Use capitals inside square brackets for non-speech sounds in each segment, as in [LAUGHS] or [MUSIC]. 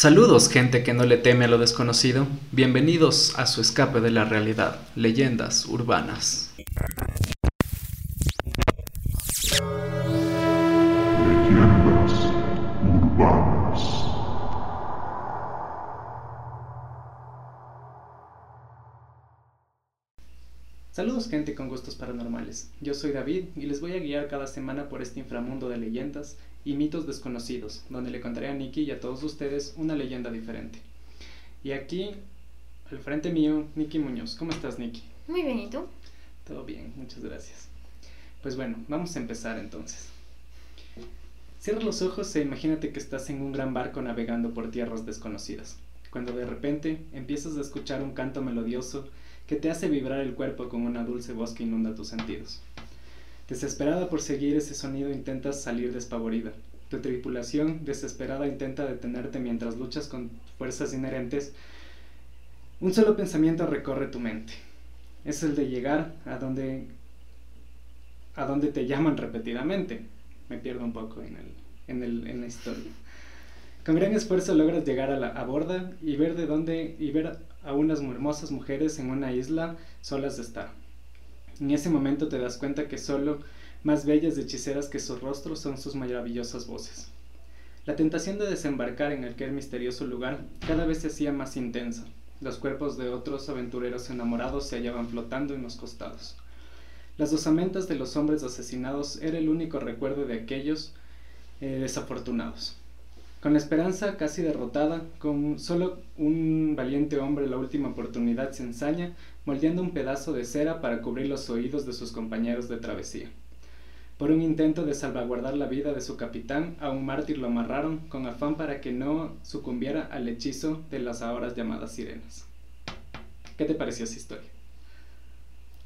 Saludos gente que no le teme a lo desconocido, bienvenidos a su escape de la realidad, leyendas urbanas. Gente con gustos paranormales, yo soy David y les voy a guiar cada semana por este inframundo de leyendas y mitos desconocidos, donde le contaré a Nikki y a todos ustedes una leyenda diferente. Y aquí, al frente mío, Nikki Muñoz. ¿Cómo estás, Nikki? Muy bien, ¿y tú? Todo bien, muchas gracias. Pues bueno, vamos a empezar entonces. Cierra los ojos e imagínate que estás en un gran barco navegando por tierras desconocidas, cuando de repente empiezas a escuchar un canto melodioso que te hace vibrar el cuerpo con una dulce voz que inunda tus sentidos. Desesperada por seguir ese sonido intentas salir despavorida. Tu tripulación, desesperada, intenta detenerte mientras luchas con fuerzas inherentes. Un solo pensamiento recorre tu mente. Es el de llegar a donde a donde te llaman repetidamente. Me pierdo un poco en, el, en, el, en la historia. Con gran esfuerzo logras llegar a la a borda y ver de dónde y ver a unas hermosas mujeres en una isla solas de estar. En ese momento te das cuenta que solo más bellas y hechiceras que sus rostros son sus maravillosas voces. La tentación de desembarcar en aquel misterioso lugar cada vez se hacía más intensa. Los cuerpos de otros aventureros enamorados se hallaban flotando en los costados. Las osamentas de los hombres asesinados era el único recuerdo de aquellos eh, desafortunados. Con la esperanza casi derrotada, con solo un valiente hombre la última oportunidad se ensaña, moldeando un pedazo de cera para cubrir los oídos de sus compañeros de travesía. Por un intento de salvaguardar la vida de su capitán, a un mártir lo amarraron con afán para que no sucumbiera al hechizo de las ahora llamadas sirenas. ¿Qué te pareció esa historia?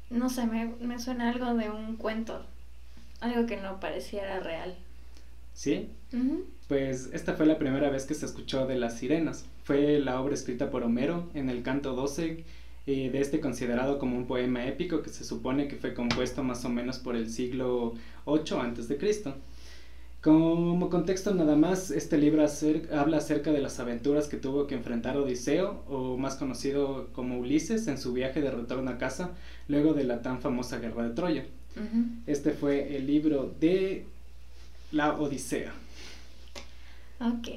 No sé, me, me suena algo de un cuento. Algo que no pareciera real. ¿Sí? Ujú. Pues esta fue la primera vez que se escuchó de las sirenas. Fue la obra escrita por Homero en el canto 12 eh, de este considerado como un poema épico que se supone que fue compuesto más o menos por el siglo 8 antes de Cristo. Como contexto nada más, este libro habla acerca de las aventuras que tuvo que enfrentar Odiseo, o más conocido como Ulises, en su viaje de retorno a casa, luego de la tan famosa guerra de Troya. Este fue el libro de la Odisea. Ok.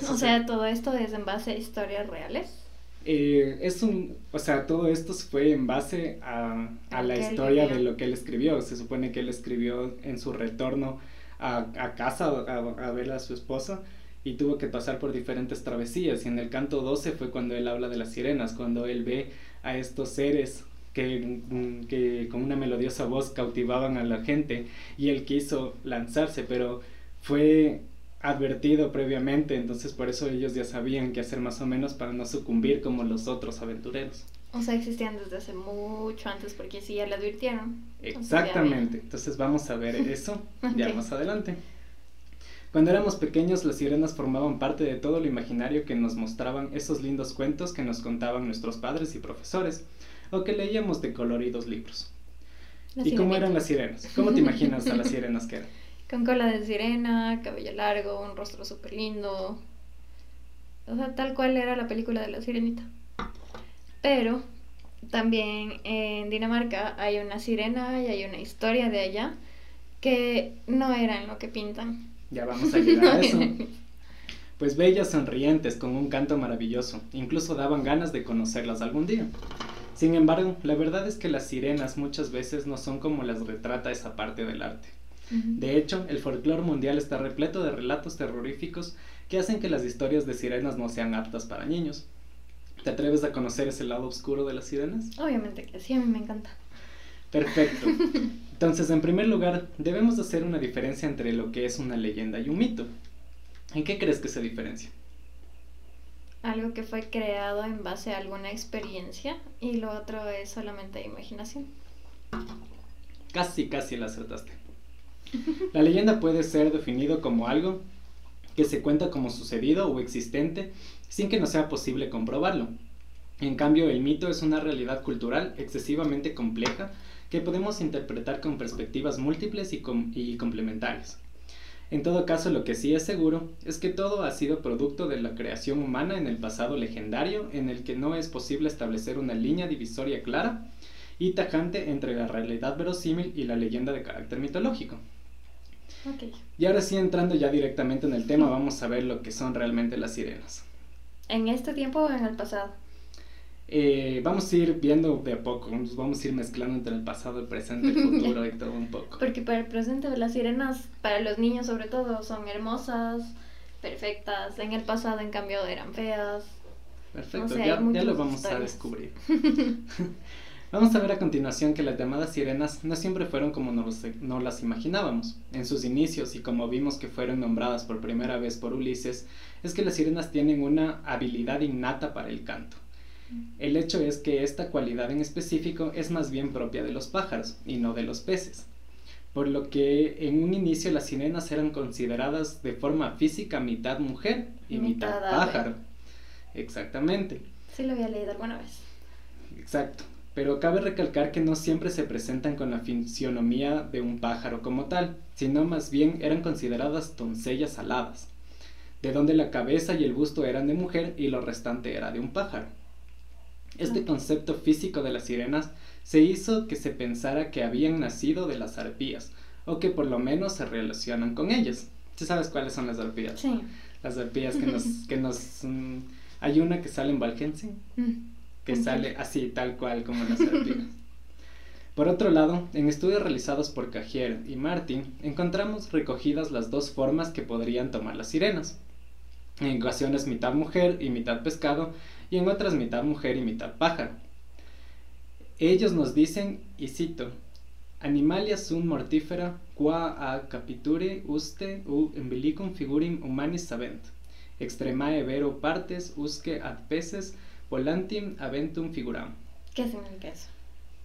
O se- sea, todo esto es en base a historias reales. Eh, es un, o sea, todo esto fue en base a, a la historia de lo que él escribió. Se supone que él escribió en su retorno a, a casa a, a ver a su esposa y tuvo que pasar por diferentes travesías. Y en el canto 12 fue cuando él habla de las sirenas, cuando él ve a estos seres que, que con una melodiosa voz cautivaban a la gente y él quiso lanzarse, pero fue advertido previamente, entonces por eso ellos ya sabían qué hacer más o menos para no sucumbir como los otros aventureros. O sea, existían desde hace mucho antes porque sí ya le advirtieron. Exactamente, entonces vamos a ver eso [LAUGHS] ya más adelante. Cuando éramos pequeños, las sirenas formaban parte de todo lo imaginario que nos mostraban esos lindos cuentos que nos contaban nuestros padres y profesores, o que leíamos de coloridos libros. ¿Y cómo eran las sirenas? ¿Cómo te imaginas a las [LAUGHS] sirenas que eran? Con cola de sirena, cabello largo, un rostro súper lindo. O sea, tal cual era la película de la sirenita. Pero también en Dinamarca hay una sirena y hay una historia de allá que no eran lo que pintan. Ya vamos a llegar a [LAUGHS] eso. Pues bellas, sonrientes, con un canto maravilloso, incluso daban ganas de conocerlas algún día. Sin embargo, la verdad es que las sirenas muchas veces no son como las retrata esa parte del arte. De hecho, el folclore mundial está repleto de relatos terroríficos que hacen que las historias de sirenas no sean aptas para niños. ¿Te atreves a conocer ese lado oscuro de las sirenas? Obviamente que sí, a mí me encanta. Perfecto. [LAUGHS] Entonces, en primer lugar, debemos hacer una diferencia entre lo que es una leyenda y un mito. ¿En qué crees que se diferencia? Algo que fue creado en base a alguna experiencia y lo otro es solamente imaginación. Casi, casi la acertaste. [LAUGHS] La leyenda puede ser definido como algo que se cuenta como sucedido o existente sin que no sea posible comprobarlo. En cambio, el mito es una realidad cultural excesivamente compleja que podemos interpretar con perspectivas múltiples y, y complementarias. En todo caso, lo que sí es seguro es que todo ha sido producto de la creación humana en el pasado legendario, en el que no es posible establecer una línea divisoria clara y tajante entre la realidad verosímil y la leyenda de carácter mitológico. Ok. Y ahora sí, entrando ya directamente en el tema, vamos a ver lo que son realmente las sirenas. ¿En este tiempo o en el pasado? Eh, vamos a ir viendo de a poco, vamos a ir mezclando entre el pasado, el presente, el [LAUGHS] futuro y todo un poco. Porque para el presente las sirenas, para los niños sobre todo, son hermosas, perfectas. En el pasado, en cambio, eran feas. Perfecto, No sé, ya, ya lo vamos a historias. descubrir. [LAUGHS] [LAUGHS] vamos a ver a continuación que las llamadas sirenas no siempre fueron como nos, no las imaginábamos. En sus inicios, y como vimos que fueron nombradas por primera vez por Ulises, es que las sirenas tienen una habilidad innata para el canto. El hecho es que esta cualidad en específico es más bien propia de los pájaros y no de los peces. Por lo que en un inicio las sirenas eran consideradas de forma física mitad mujer y mitad, Mitad pájaro. Exactamente, Sí lo había leído alguna vez. exacto. Pero cabe recalcar que no siempre se presentan con la fisionomía de un pájaro como tal, sino más bien eran consideradas doncellas aladas, de donde la cabeza y el busto eran de mujer y lo restante era de un pájaro. Este Ok. concepto físico de las sirenas se hizo que se pensara que habían nacido de las arpías, o que por lo menos se relacionan con ellas. ¿Sí sabes cuáles son las arpías? Sí. Las arpías que nos... [LAUGHS] Que nos mm, hay una que sale en Valkensi, Mm. Que sale así, tal cual como las. [LAUGHS] Por otro lado, en estudios realizados por Cajier y Martin, encontramos recogidas las dos formas que podrían tomar las sirenas. En ocasiones mitad mujer y mitad pescado, y en otras mitad mujer y mitad pájaro. Ellos nos dicen, y cito, Animalia sunt mortifera, qua a capiture uste u umbilicum figurim humanis sabent. Extremae vero partes usque ad peces volantim aventum figuram. ¿Qué significa eso?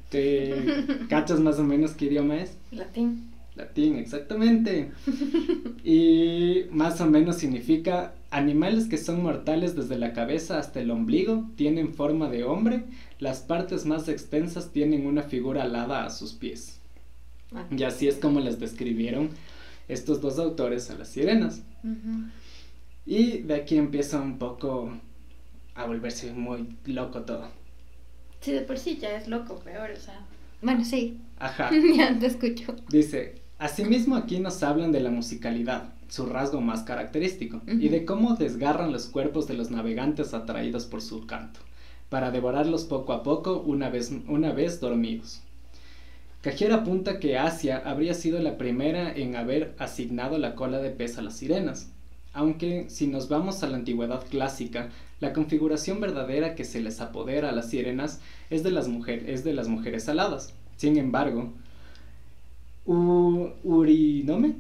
¿Te [LAUGHS] cachas más o menos qué idioma es? Latín. Latín, exactamente. Y más o menos significa animales que son mortales desde la cabeza hasta el ombligo, tienen forma de hombre, las partes más extensas tienen una figura alada a sus pies. Ah. Y así es como les describieron estos dos autores a las sirenas. Y de aquí empieza un poco a volverse muy loco todo. Sí, de por sí ya es loco, peor, o sea. Bueno, sí. Ajá. [LAUGHS] ya te escucho. Dice, asimismo aquí nos hablan de la musicalidad, su rasgo más característico, y de cómo desgarran los cuerpos de los navegantes atraídos por su canto, para devorarlos poco a poco una vez, una vez dormidos. Cajier apunta que Asia habría sido la primera en haber asignado la cola de pez a las sirenas, aunque si nos vamos a la antigüedad clásica, la configuración verdadera que se les apodera a las sirenas es de las, es de las mujeres aladas. Sin embargo, U- Urinome,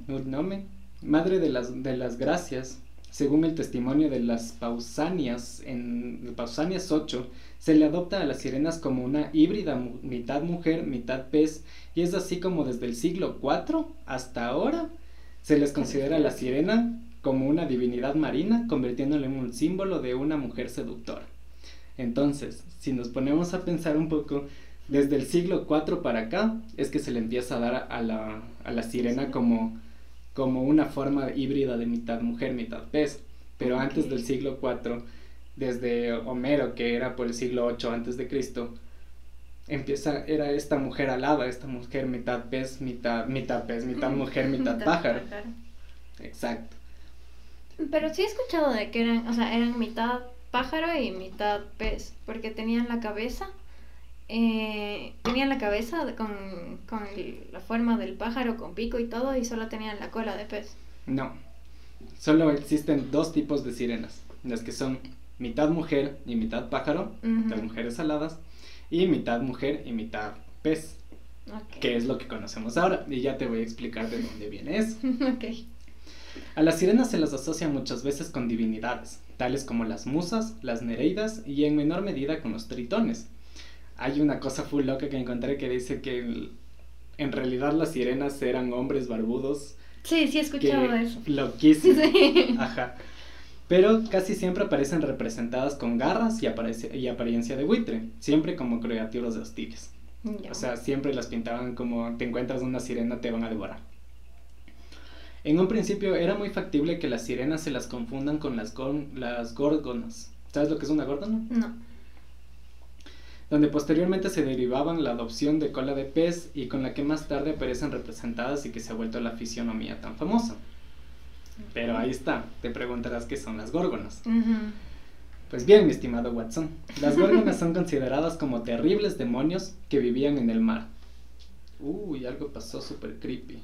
madre de las, de las gracias, según el testimonio de las Pausanias, en Pausanias 8, se le adopta a las sirenas como una híbrida mitad mujer, mitad pez, y es así como desde el siglo IV hasta ahora se les considera la sirena como una divinidad marina, convirtiéndola en un símbolo de una mujer seductora. Entonces, si nos ponemos a pensar un poco, desde el siglo IV para acá es que se le empieza a dar a la, a la sirena como, como una forma híbrida de mitad mujer, mitad pez. Pero antes del siglo IV, desde Homero, que era por el siglo VIII antes de Cristo, empieza, era esta mujer alada, esta mujer mitad pez, mitad, mitad pez, mitad mujer, [LAUGHS] mitad pájaro. Exacto. Pero sí he escuchado de que eran, o sea, eran mitad pájaro y mitad pez, porque tenían la cabeza, eh, tenían la cabeza con, con el- la forma del pájaro, con pico y todo, y solo tenían la cola de pez. No. Solo existen dos tipos de sirenas. Las que son mitad mujer y mitad pájaro, Ujú. las mujeres aladas, y mitad mujer y mitad pez, que es lo que conocemos ahora. Y ya te voy a explicar de dónde viene eso. [LAUGHS] ok. A las sirenas se las asocia muchas veces con divinidades, tales como las musas, las nereidas y en menor medida con los tritones. Hay una cosa full loca que encontré que dice que en realidad las sirenas eran hombres barbudos. Sí, sí he escuchado Que eso. loquísimo. [LAUGHS] Sí. Ajá. Pero casi siempre aparecen representadas con garras y, aparece- y apariencia de buitre, siempre como criaturas hostiles. Ya. O sea, siempre las pintaban como te encuentras una sirena, te van a devorar. En un principio era muy factible que las sirenas se las confundan con las, gon- las górgonas. ¿Sabes lo que es una górgona? No. Donde posteriormente se derivaban la adopción de cola de pez y con la que más tarde aparecen representadas y que se ha vuelto la fisionomía tan famosa. Pero ahí está, te preguntarás qué son las górgonas. Pues bien, mi estimado Watson, las górgonas son [LAUGHS] consideradas como terribles demonios que vivían en el mar. Uy, algo pasó súper creepy.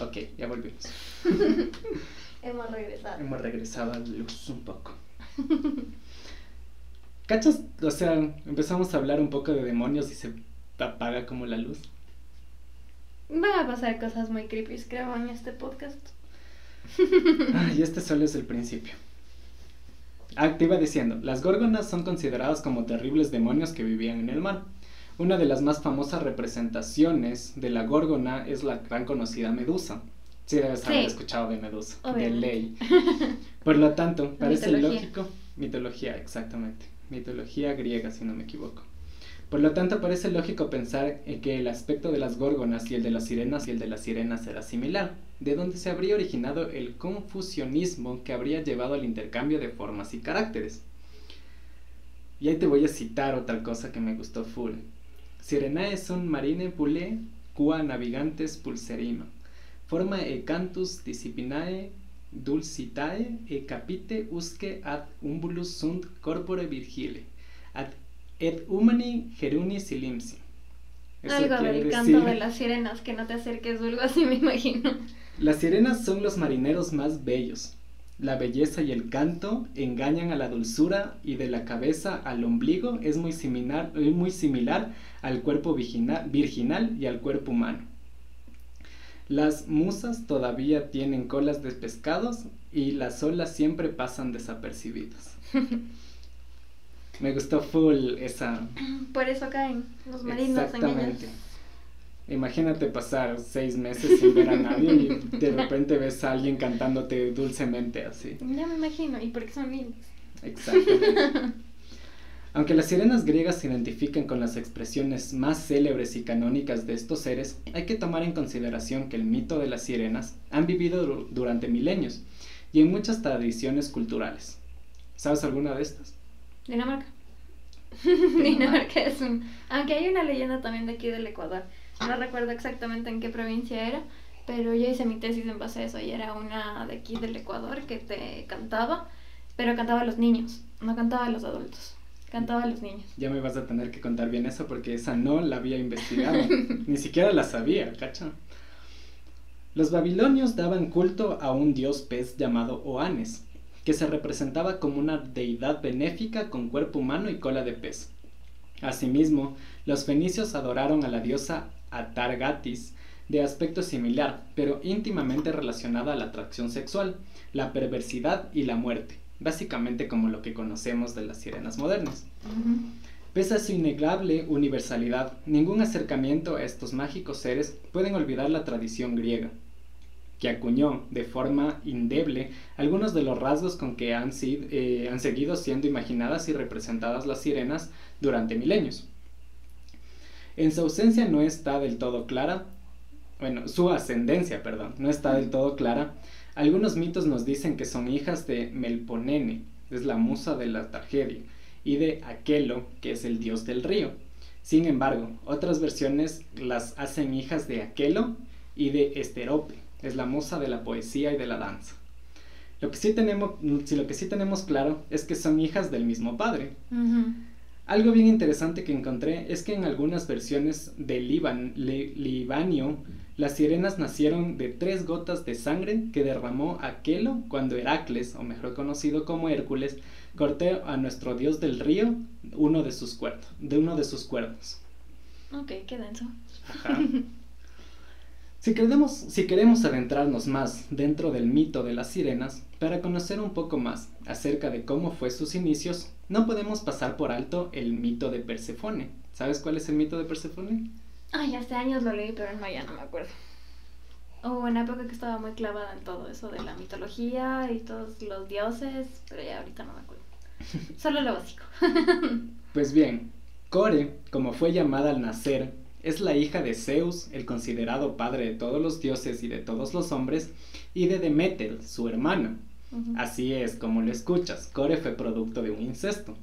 Ok, ya volvimos. [LAUGHS] Hemos regresado. Hemos regresado a la luz un poco. ¿Cachas? O sea, empezamos a hablar un poco de demonios y se apaga como la luz. Van a pasar cosas muy creepy, creo, en este podcast. Ah, y este solo es el principio. Ah, te iba diciendo, las górgonas son consideradas como terribles demonios que vivían en el mar. Una de las más famosas representaciones de la górgona es la gran conocida Medusa. Sí, debes haber Sí. escuchado de Medusa, de Obviamente. ley. [LAUGHS] Por lo tanto, parece mitología. lógico. Mitología, exactamente. Mitología griega, si no me equivoco. Por lo tanto, parece lógico pensar en que el aspecto de las górgonas y el de las sirenas y el de las sirenas era similar, de donde se habría originado el confusionismo que habría llevado al intercambio de formas y caracteres. Y ahí te voy a citar otra cosa que me gustó full. Sirenae son marine pule qua navigantes pulserima. Forma e cantus disciplinae dulcitae e capite usque ad umbulus sunt corpore virgile. Ad et humani geruni silimsi. Eso Algo del canto decir- de las sirenas, que no te acerques o algo así, me imagino. Las sirenas son los marineros más bellos. La belleza y el canto engañan a la dulzura y de la cabeza al ombligo es muy similar, muy similar al cuerpo virginal y al cuerpo humano. Las musas todavía tienen colas de pescados y las olas siempre pasan desapercibidas. [LAUGHS] Me gustó full esa, Por eso caen los marinos en Exactamente. ellas. Imagínate pasar seis meses sin ver a nadie y de repente ves a alguien cantándote dulcemente así. Ya me imagino, y porque son lindos. Exactamente. [LAUGHS] Aunque las sirenas griegas se identifican con las expresiones más célebres y canónicas de estos seres, hay que tomar en consideración que el mito de las sirenas han vivido dur- durante milenios y en muchas tradiciones culturales. ¿Sabes alguna de estas? Dinamarca. Dinamarca [LAUGHS] es un... Aunque hay una leyenda también de aquí del Ecuador. No recuerdo exactamente en qué provincia era, pero yo hice mi tesis en base a eso y era una de aquí del Ecuador que te cantaba, pero cantaba a los niños, no cantaba a los adultos, cantaba a los niños. Ya me vas a tener que contar bien eso porque esa no la había investigado. [LAUGHS] Ni siquiera la sabía, ¿cacha? Los babilonios daban culto a un dios pez llamado Oanes, que se representaba como una deidad benéfica con cuerpo humano y cola de pez. Asimismo, los fenicios adoraron a la diosa Atargatis, de aspecto similar, pero íntimamente relacionada a la atracción sexual, la perversidad y la muerte, básicamente como lo que conocemos de las sirenas modernas. Pese a su innegable universalidad, ningún acercamiento a estos mágicos seres pueden olvidar la tradición griega, que acuñó de forma indeble algunos de los rasgos con que han, sido- eh, han seguido siendo imaginadas y representadas las sirenas durante milenios. En su ausencia no está del todo clara, bueno, su ascendencia, perdón, no está del todo clara. Algunos mitos nos dicen que son hijas de Melponene, es la musa de la tragedia, y de Aquelo, que es el dios del río. Sin embargo, otras versiones las hacen hijas de Aquelo y de Esterope, es la musa de la poesía y de la danza. Lo que sí tenemos, lo que sí tenemos claro es que son hijas del mismo padre. Algo bien interesante que encontré es que en algunas versiones de Liban, Li- Libanio, las sirenas nacieron de tres gotas de sangre que derramó Aquelo cuando Heracles, o mejor conocido como Hércules, cortó a nuestro dios del río uno de sus cuernos, de uno de sus cuernos. Ok, qué denso. Ajá. [LAUGHS] Si queremos, si queremos adentrarnos más dentro del mito de las sirenas, para conocer un poco más acerca de cómo fue sus inicios, no podemos pasar por alto el mito de Persefone. ¿Sabes cuál es el mito de Persefone? Ay, hace años lo leí, pero no, ya no me acuerdo. Hubo una época que estaba muy clavada en todo eso de la mitología y todos los dioses, pero ya ahorita no me acuerdo. [LAUGHS] Solo lo básico. Pues bien, Core, como fue llamada al nacer, es la hija de Zeus, el considerado padre de todos los dioses y de todos los hombres, y de Demeter, su hermana. Así es, como lo escuchas, Core fue producto de un incesto.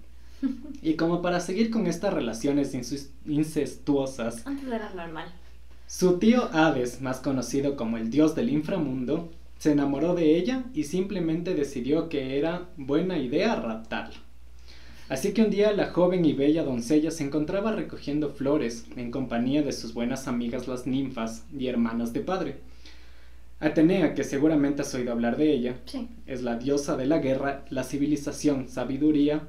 Y como para seguir con estas relaciones incestuosas, Antes era normal. su tío Hades, más conocido como el dios del inframundo, se enamoró de ella y simplemente decidió que era buena idea raptarla. Así que un día la joven y bella doncella se encontraba recogiendo flores en compañía de sus buenas amigas las ninfas y hermanas de padre. Atenea, que seguramente has oído hablar de ella, Sí. es la diosa de la guerra, la civilización, sabiduría,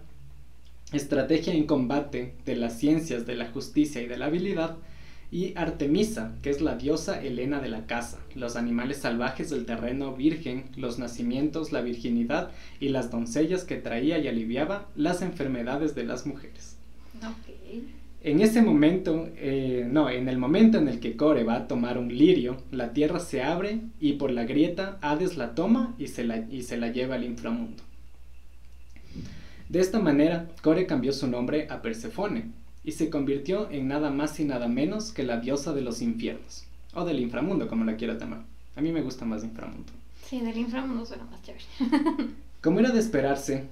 estrategia en combate, de las ciencias, de la justicia y de la habilidad, y Artemisa, que es la diosa Helena de la casa, los animales salvajes del terreno virgen, los nacimientos, la virginidad y las doncellas que traía y aliviaba las enfermedades de las mujeres. En ese momento, eh, no, en el momento en el que Core va a tomar un lirio, la tierra se abre y por la grieta Hades la toma y se la, y se la lleva al inframundo. De esta manera, Core cambió su nombre a Persefone y se convirtió en nada más y nada menos que la diosa de los infiernos, o del inframundo, como la quieras llamar. A mí me gusta más inframundo. Sí, del inframundo suena más chévere. [LAUGHS] Como era de esperarse,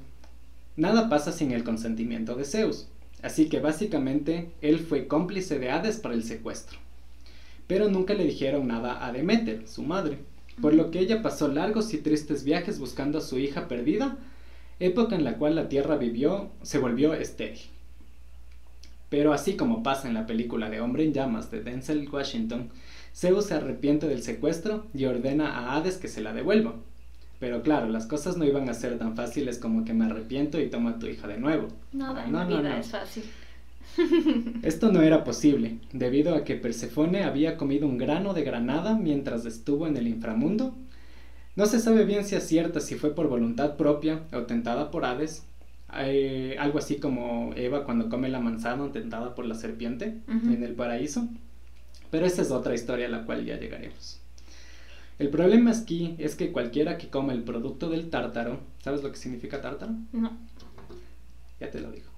nada pasa sin el consentimiento de Zeus, así que básicamente él fue cómplice de Hades para el secuestro. Pero nunca le dijeron nada a Demeter, su madre, por lo que ella pasó largos y tristes viajes buscando a su hija perdida, época en la cual la Tierra vivió, se volvió estéril. Pero así como pasa en la película de Hombre en Llamas de Denzel Washington, Zeus se arrepiente del secuestro y ordena a Hades que se la devuelva. Pero claro, las cosas no iban a ser tan fáciles como que me arrepiento y toma a tu hija de nuevo. No, la no, vida no. es fácil. [LAUGHS] Esto no era posible, debido a que Persefone había comido un grano de granada mientras estuvo en el inframundo. No se sabe bien si acierta si fue por voluntad propia o tentada por Hades, eh, algo así como Eva cuando come la manzana tentada por la serpiente en el paraíso. Pero esa es otra historia a la cual ya llegaremos. El problema aquí es que cualquiera que coma el producto del tártaro, ¿sabes lo que significa tártaro? No. Ya te lo digo.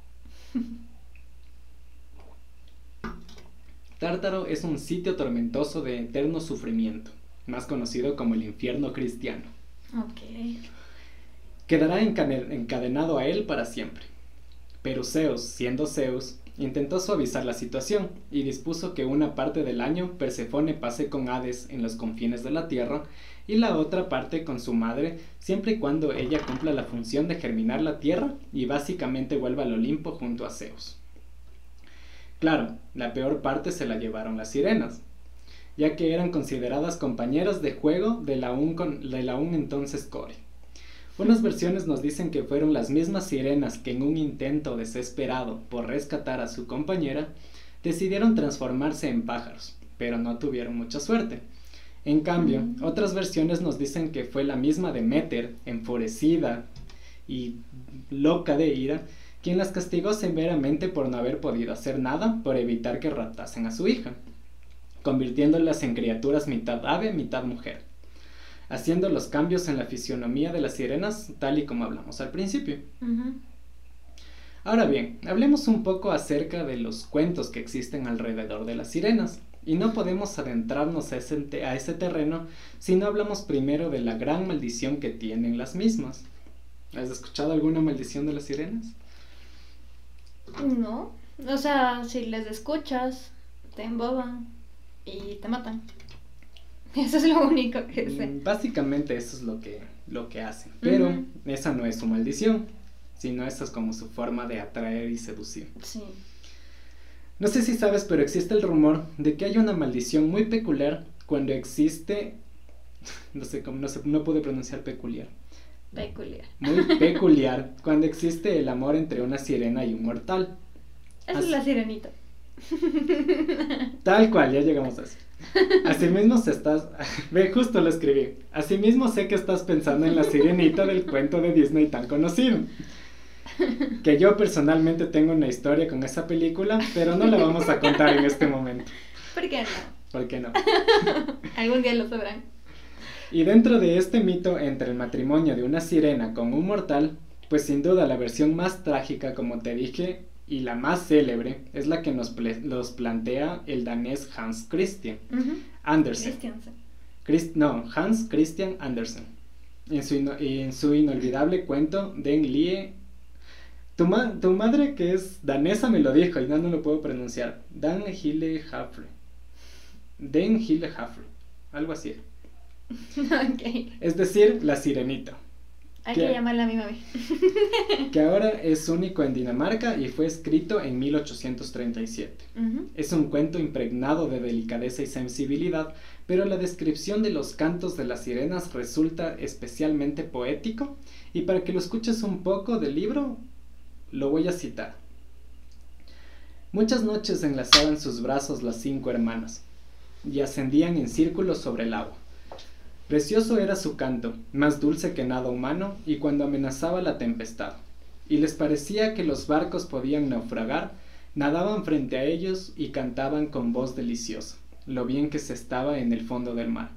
Tártaro es un sitio tormentoso de eterno sufrimiento, más conocido como el infierno cristiano. Ok. Quedará encadenado a él para siempre. Pero Zeus, siendo Zeus, intentó suavizar la situación y dispuso que una parte del año Persefone pase con Hades en los confines de la tierra y la otra parte con su madre siempre y cuando ella cumpla la función de germinar la tierra y básicamente vuelva al Olimpo junto a Zeus. Claro, la peor parte se la llevaron las sirenas, ya que eran consideradas compañeras de juego de la aún, aún entonces Core. Unas versiones nos dicen que fueron las mismas sirenas que en un intento desesperado por rescatar a su compañera, decidieron transformarse en pájaros, pero no tuvieron mucha suerte. En cambio, otras versiones nos dicen que fue la misma Demeter, enfurecida y loca de ira, quien las castigó severamente por no haber podido hacer nada por evitar que raptasen a su hija, convirtiéndolas en criaturas mitad ave, mitad mujer, haciendo los cambios en la fisionomía de las sirenas tal y como hablamos al principio. Ahora bien, hablemos un poco acerca de los cuentos que existen alrededor de las sirenas. Y no podemos adentrarnos a ese, a ese terreno si no hablamos primero de la gran maldición que tienen las mismas. ¿Has escuchado alguna maldición de las sirenas? No. O sea, si les escuchas, te emboban y te matan. [LAUGHS] Eso es lo único que sé. Mm, Básicamente eso es lo que, lo que hacen. Pero esa no es su maldición, sino esa es como su forma de atraer y seducir. Sí. No sé si sabes, pero existe el rumor de que hay una maldición muy peculiar cuando existe... [LAUGHS] No sé cómo, no, sé, no pude pronunciar peculiar. Peculiar. Muy [LAUGHS] peculiar cuando existe el amor entre una sirena y un mortal. Esa es la sirenita. Tal cual, ya llegamos a eso. Asimismo se estás... [LAUGHS] Ve, justo lo escribí. Asimismo sé que estás pensando en la sirenita del cuento de Disney tan conocido. Que yo personalmente tengo una historia con esa película, pero no la vamos a contar en este momento. ¿Por qué no? ¿Por qué no? [LAUGHS] Algún día lo sabrán. Y dentro de este mito entre el matrimonio de una sirena con un mortal, pues sin duda la versión más trágica, como te dije, y la más célebre es la que nos ple- los plantea el danés Hans Christian. Andersen. No, Hans Christian Andersen. En su, en su inolvidable cuento Den Lie. Tu, ma- tu madre, que es danesa, me lo dijo y no, no lo puedo pronunciar. Dan Hille Hafre. Den Hille Hafre. Algo así. [LAUGHS] ok. Es decir, la sirenita. Hay que llamarla a mi mami. [LAUGHS] Que ahora es único en Dinamarca y fue escrito en 1837. Ujú. Es un cuento impregnado de delicadeza y sensibilidad, pero la descripción de los cantos de las sirenas resulta especialmente poético y para que lo escuches un poco del libro, lo voy a citar. Muchas noches enlazaban sus brazos las cinco hermanas y ascendían en círculo sobre el agua. Precioso era su canto, más dulce que nada humano, y cuando amenazaba la tempestad, y les parecía que los barcos podían naufragar, nadaban frente a ellos y cantaban con voz deliciosa, lo bien que se estaba en el fondo del mar,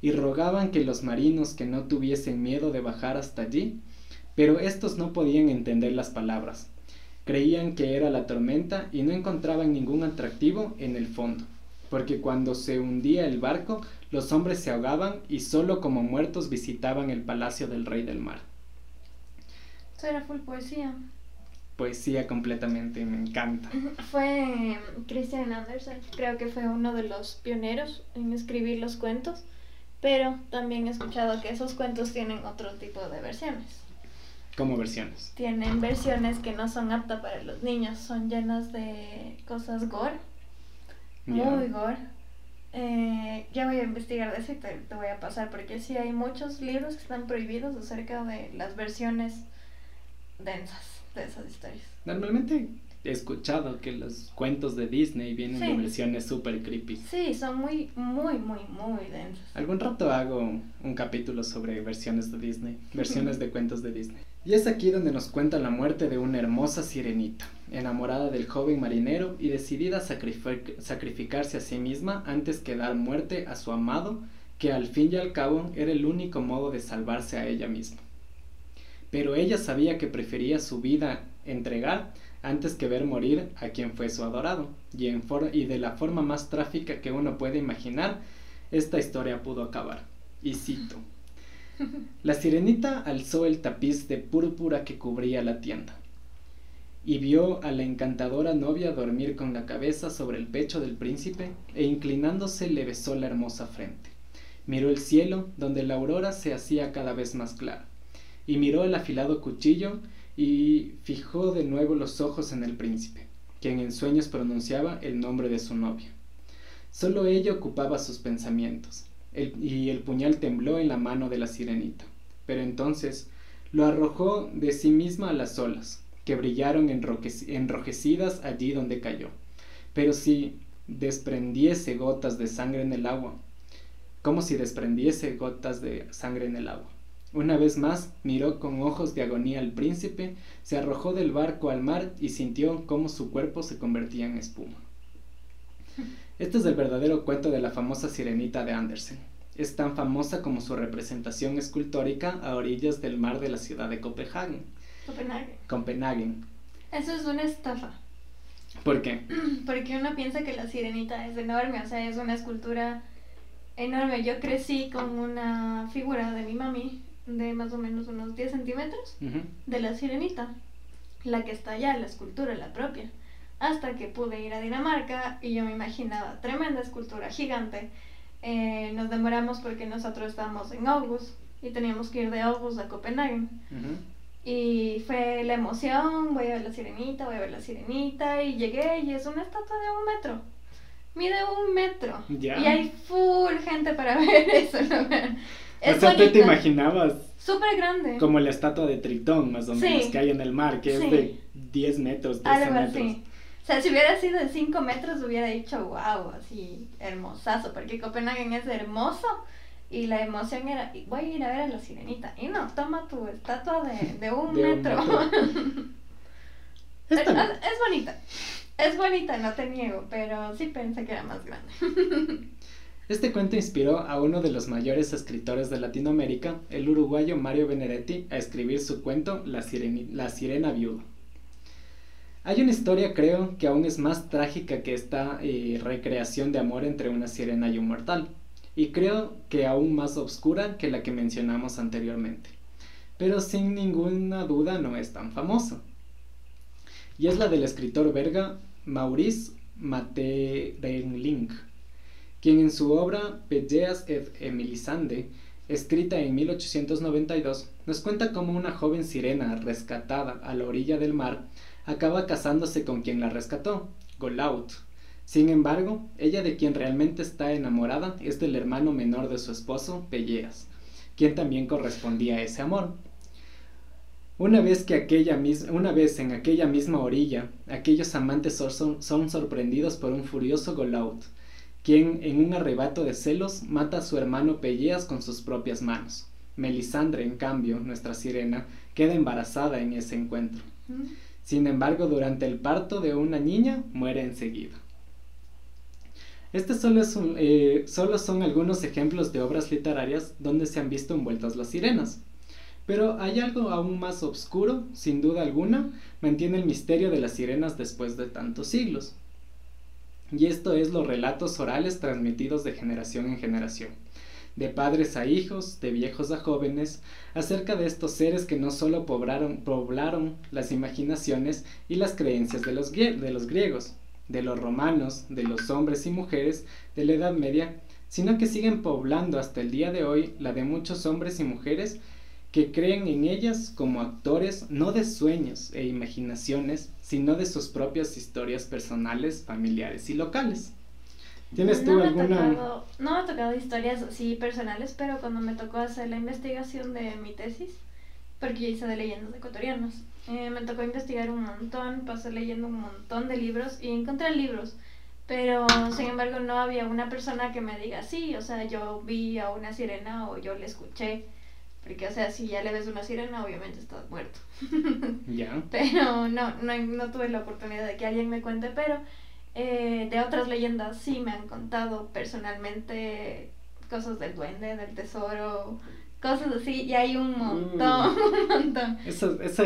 y rogaban que los marinos que no tuviesen miedo de bajar hasta allí, pero estos no podían entender las palabras, creían que era la tormenta y no encontraban ningún atractivo en el fondo, porque cuando se hundía el barco, los hombres se ahogaban y solo como muertos visitaban el palacio del rey del mar. Eso era full poesía. Poesía completamente, me encanta. Fue Christian Andersen, creo que fue uno de los pioneros en escribir los cuentos, pero también he escuchado que esos cuentos tienen otro tipo de versiones. Como versiones. Tienen versiones que no son aptas para los niños, son llenas de cosas gore. Muy gore. Eh, ya voy a investigar de eso y te, te voy a pasar, porque sí hay muchos libros que están prohibidos acerca de las versiones densas de esas historias. Normalmente he escuchado que los cuentos de Disney vienen de Sí. versiones super creepy. Sí, son muy, muy, muy, muy densas. Algún rato hago un capítulo sobre versiones de Disney, versiones [LAUGHS] de cuentos de Disney. Y es aquí donde nos cuenta la muerte de una hermosa sirenita, enamorada del joven marinero y decidida a sacrific- sacrificarse a sí misma antes que dar muerte a su amado, que al fin y al cabo era el único modo de salvarse a ella misma. Pero ella sabía que prefería su vida entregar antes que ver morir a quien fue su adorado, y, en for- y de la forma más trágica que uno puede imaginar, esta historia pudo acabar. Y cito. [LAUGHS] La sirenita alzó el tapiz de púrpura que cubría la tienda y vio a la encantadora novia dormir con la cabeza sobre el pecho del príncipe e inclinándose le besó la hermosa frente. Miró el cielo donde la aurora se hacía cada vez más clara y miró el afilado cuchillo y fijó de nuevo los ojos en el príncipe, quien en sueños pronunciaba el nombre de su novia. Solo ella ocupaba sus pensamientos, y el puñal tembló en la mano de la sirenita. Pero entonces lo arrojó de sí misma a las olas, que brillaron enrojecidas allí donde cayó. Pero si desprendiese gotas de sangre en el agua, como si desprendiese gotas de sangre en el agua. Una vez más miró con ojos de agonía al príncipe, se arrojó del barco al mar y sintió cómo su cuerpo se convertía en espuma. Este es el verdadero cuento de la famosa sirenita de Andersen. Es tan famosa como su representación escultórica a orillas del mar de la ciudad de Copenhague. Copenhague. Copenhague. Eso es una estafa. ¿Por qué? [CLEARS THROAT] Porque uno piensa que la sirenita es enorme, o sea, es una escultura enorme. Yo crecí con una figura de mi mami de más o menos unos 10 centímetros de la sirenita, la que está allá, la escultura, la propia. Hasta que pude ir a Dinamarca y yo me imaginaba tremenda escultura gigante. Eh, nos demoramos porque nosotros estábamos en August y teníamos que ir de August a Copenhague. Y fue la emoción, voy a ver la sirenita, voy a ver la sirenita y llegué y es una estatua de un metro. Mide un metro. Ya. Y hay full gente para [LAUGHS] ver eso, ¿no? Es o sea, tú te imaginabas Súper grande. como la estatua de Tritón, más o Sí. menos, que hay en el mar, que Sí. es de 10 metros, 13 Algo metros. así. O sea, si hubiera sido de 5 metros hubiera dicho, wow, así, hermosazo, porque Copenhague es hermoso. Y la emoción era, "Y voy a ir a ver a la sirenita. Y no, toma tu estatua de, de un De un metro. [LAUGHS] es, bonita. Es bonita, no te niego, pero sí pensé que era más grande. [LAUGHS] Este cuento inspiró a uno de los mayores escritores de Latinoamérica, el uruguayo Mario Benedetti, a escribir su cuento La, Sireni- La Sirena Viuda. Hay una historia, creo, que aún es más trágica que esta eh, recreación de amor entre una sirena y un mortal, y creo que aún más oscura que la que mencionamos anteriormente, pero sin ninguna duda no es tan famoso. Y es la del escritor belga Maurice Maeterlinck, quien en su obra Pelleas et Emilisande escrita en 1892, nos cuenta cómo una joven sirena rescatada a la orilla del mar acaba casándose con quien la rescató, Golaut. Sin embargo, ella de quien realmente está enamorada es del hermano menor de su esposo, Pelleas, quien también correspondía a ese amor. Una vez, que aquella una vez en aquella misma orilla, aquellos amantes son, son sorprendidos por un furioso Golaut, quien en un arrebato de celos mata a su hermano Pelleas con sus propias manos. Melisandre, en cambio, nuestra sirena, queda embarazada en ese encuentro. Sin embargo, durante el parto de una niña, muere enseguida. Estos solo, eh, solo son algunos ejemplos de obras literarias donde se han visto envueltas las sirenas. Pero hay algo aún más oscuro, sin duda alguna, mantiene el misterio de las sirenas después de tantos siglos y esto es los relatos orales transmitidos de generación en generación, de padres a hijos, de viejos a jóvenes, acerca de estos seres que no solo poblaron, poblaron las imaginaciones y las creencias de los griegos, de los romanos, de los hombres y mujeres de la Edad Media, sino que siguen poblando hasta el día de hoy la de muchos hombres y mujeres que creen en ellas como actores no de sueños e imaginaciones, sino de sus propias historias personales, familiares y locales. ¿Tienes tú alguna...? no me ha tocado historias así personales, pero cuando me tocó hacer la investigación de mi tesis, porque yo hice de leyendas ecuatorianas, eh, me tocó investigar un montón, pasé leyendo un montón de libros y encontré libros, pero sin embargo no había una persona que me diga, sí, o sea, yo vi a una sirena o yo le escuché porque, o sea, si ya le ves una sirena, obviamente estás muerto. [LAUGHS] Ya. Pero no, no, no tuve la oportunidad de que alguien me cuente, pero eh, de otras leyendas sí me han contado personalmente cosas del duende, del tesoro, cosas así, y hay un montón, mm. [LAUGHS] un montón. Eso, eso,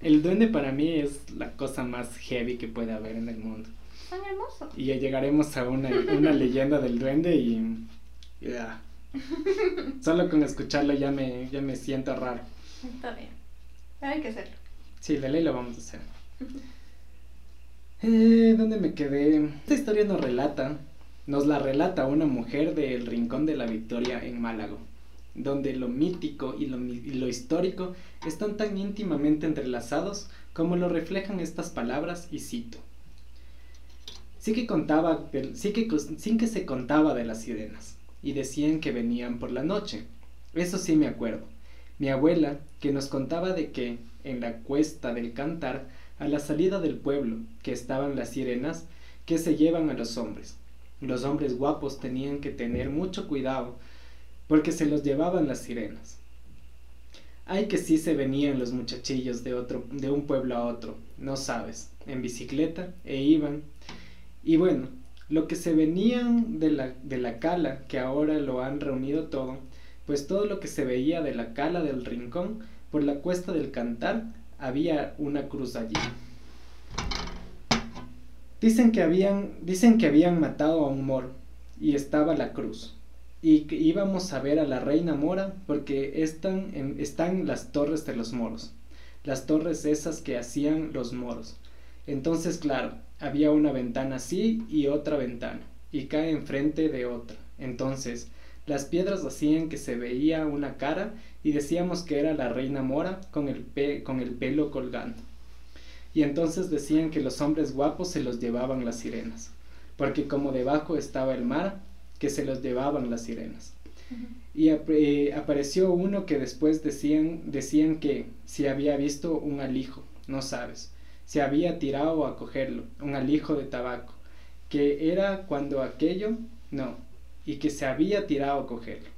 el duende para mí es la cosa más heavy que puede haber en el mundo. Son hermosos. Y ya llegaremos a una, una [LAUGHS] leyenda del duende y... ya [LAUGHS] Solo con escucharlo ya me, ya me siento raro. Está bien. Hay que hacerlo. Sí, de ley lo vamos a hacer. Eh, ¿Dónde me quedé? Esta historia nos relata, nos la relata una mujer del Rincón de la Victoria en Málaga, donde lo mítico y lo, histórico están tan íntimamente entrelazados como lo reflejan estas palabras y cito. Sí que contaba, sí que, sí que se contaba de las sirenas y decían que venían por la noche. Eso sí me acuerdo. Mi abuela, que nos contaba de que, en la cuesta del cantar, a la salida del pueblo, que estaban las sirenas, que se llevan a los hombres. Los hombres guapos tenían que tener mucho cuidado, porque se los llevaban las sirenas. Ay que sí se venían los muchachillos de otro, de un pueblo a otro, no sabes, en bicicleta, e iban. Y bueno, lo que se venían de la, de la cala, que ahora lo han reunido todo, pues todo lo que se veía de la cala del rincón, por la cuesta del cantar, había una cruz allí. Dicen que habían, dicen que habían matado a un moro, y estaba la cruz. Y íbamos a ver a la reina mora, porque están, están las torres de los moros, las torres esas que hacían los moros. Entonces, claro, había una ventana así y otra ventana, y cae enfrente de otra. Entonces, las piedras hacían que se veía una cara y decíamos que era la reina mora con el, con el pelo colgando. Y entonces decían que los hombres guapos se los llevaban las sirenas, porque como debajo estaba el mar, que se los llevaban las sirenas. Y eh, apareció uno que después decían, decían que si había visto un alijo, no sabes se había tirado a cogerlo, un alijo de tabaco, que era cuando aquello, no, y que se había tirado a cogerlo,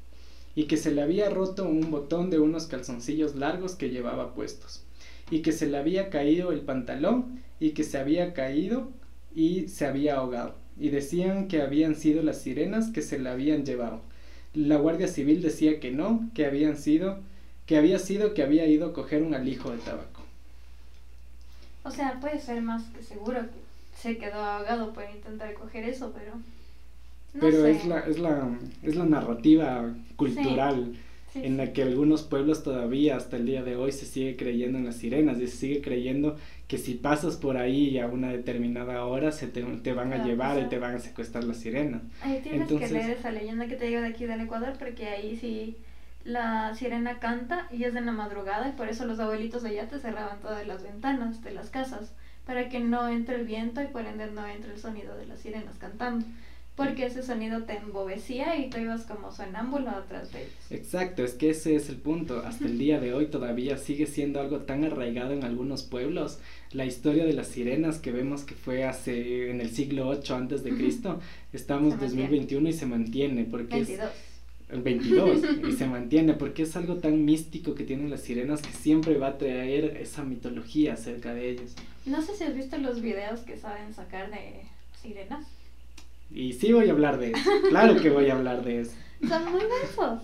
y que se le había roto un botón de unos calzoncillos largos que llevaba puestos, y que se le había caído el pantalón, y que se había caído y se había ahogado, y decían que habían sido las sirenas que se le habían llevado. La Guardia Civil decía que no, que habían sido, que había sido que había ido a coger un alijo de tabaco. O sea, puede ser más que seguro que se quedó ahogado por intentar coger eso, pero... no Pero sé. es la, es la, es la narrativa cultural Sí, en la que algunos pueblos todavía hasta el día de hoy se sigue creyendo en las sirenas y se sigue creyendo que si pasas por ahí a una determinada hora se te, te van a va a llevar y te van a secuestrar las sirenas. Ahí tienes Entonces- que leer esa leyenda que te digo de aquí del Ecuador, porque ahí sí la sirena canta y es en la madrugada y por eso los abuelitos allá te cerraban todas las ventanas de las casas para que no entre el viento y por ende no entre el sonido de las sirenas cantando. Porque ese sonido te embobecía y tú ibas como sonámbulo atrás de ellos. Exacto, es que ese es el punto. Hasta el día de hoy todavía sigue siendo algo tan arraigado en algunos pueblos. La historia de las sirenas que vemos que fue hace en el siglo 8 antes de. Cristo, estamos en 2021 y se mantiene porque es 22. el 22 [LAUGHS] y se mantiene porque es algo tan místico que tienen las sirenas que siempre va a traer esa mitología acerca de ellas. No sé si has visto los videos que saben sacar de sirenas. Y sí voy a hablar de eso. Claro que voy a hablar de eso. Son muy densos.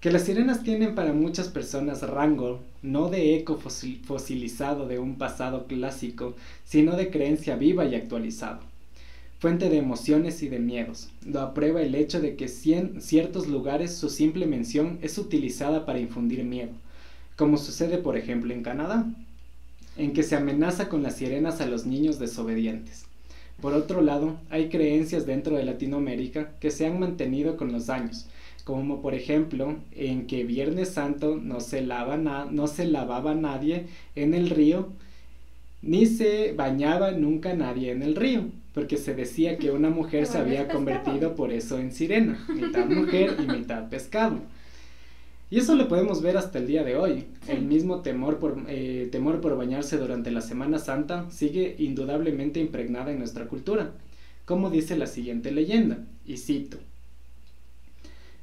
Que las sirenas tienen para muchas personas rango no de eco fosil- fosilizado de un pasado clásico, sino de creencia viva y actualizado. Fuente de emociones y de miedos. Lo aprueba el hecho de que en ciertos lugares su simple mención es utilizada para infundir miedo, como sucede por ejemplo en Canadá, en que se amenaza con las sirenas a los niños desobedientes. Por otro lado, hay creencias dentro de Latinoamérica que se han mantenido con los años, como por ejemplo en que Viernes Santo no se, lava na- no se lavaba nadie en el río, ni se bañaba nunca nadie en el río, porque se decía que una mujer se había pescado. convertido por eso en sirena, mitad mujer y mitad pescado. Y eso lo podemos ver hasta el día de hoy. Sí. El mismo temor por, eh, temor por bañarse durante la Semana Santa sigue indudablemente impregnada en nuestra cultura, como dice la siguiente leyenda, y cito.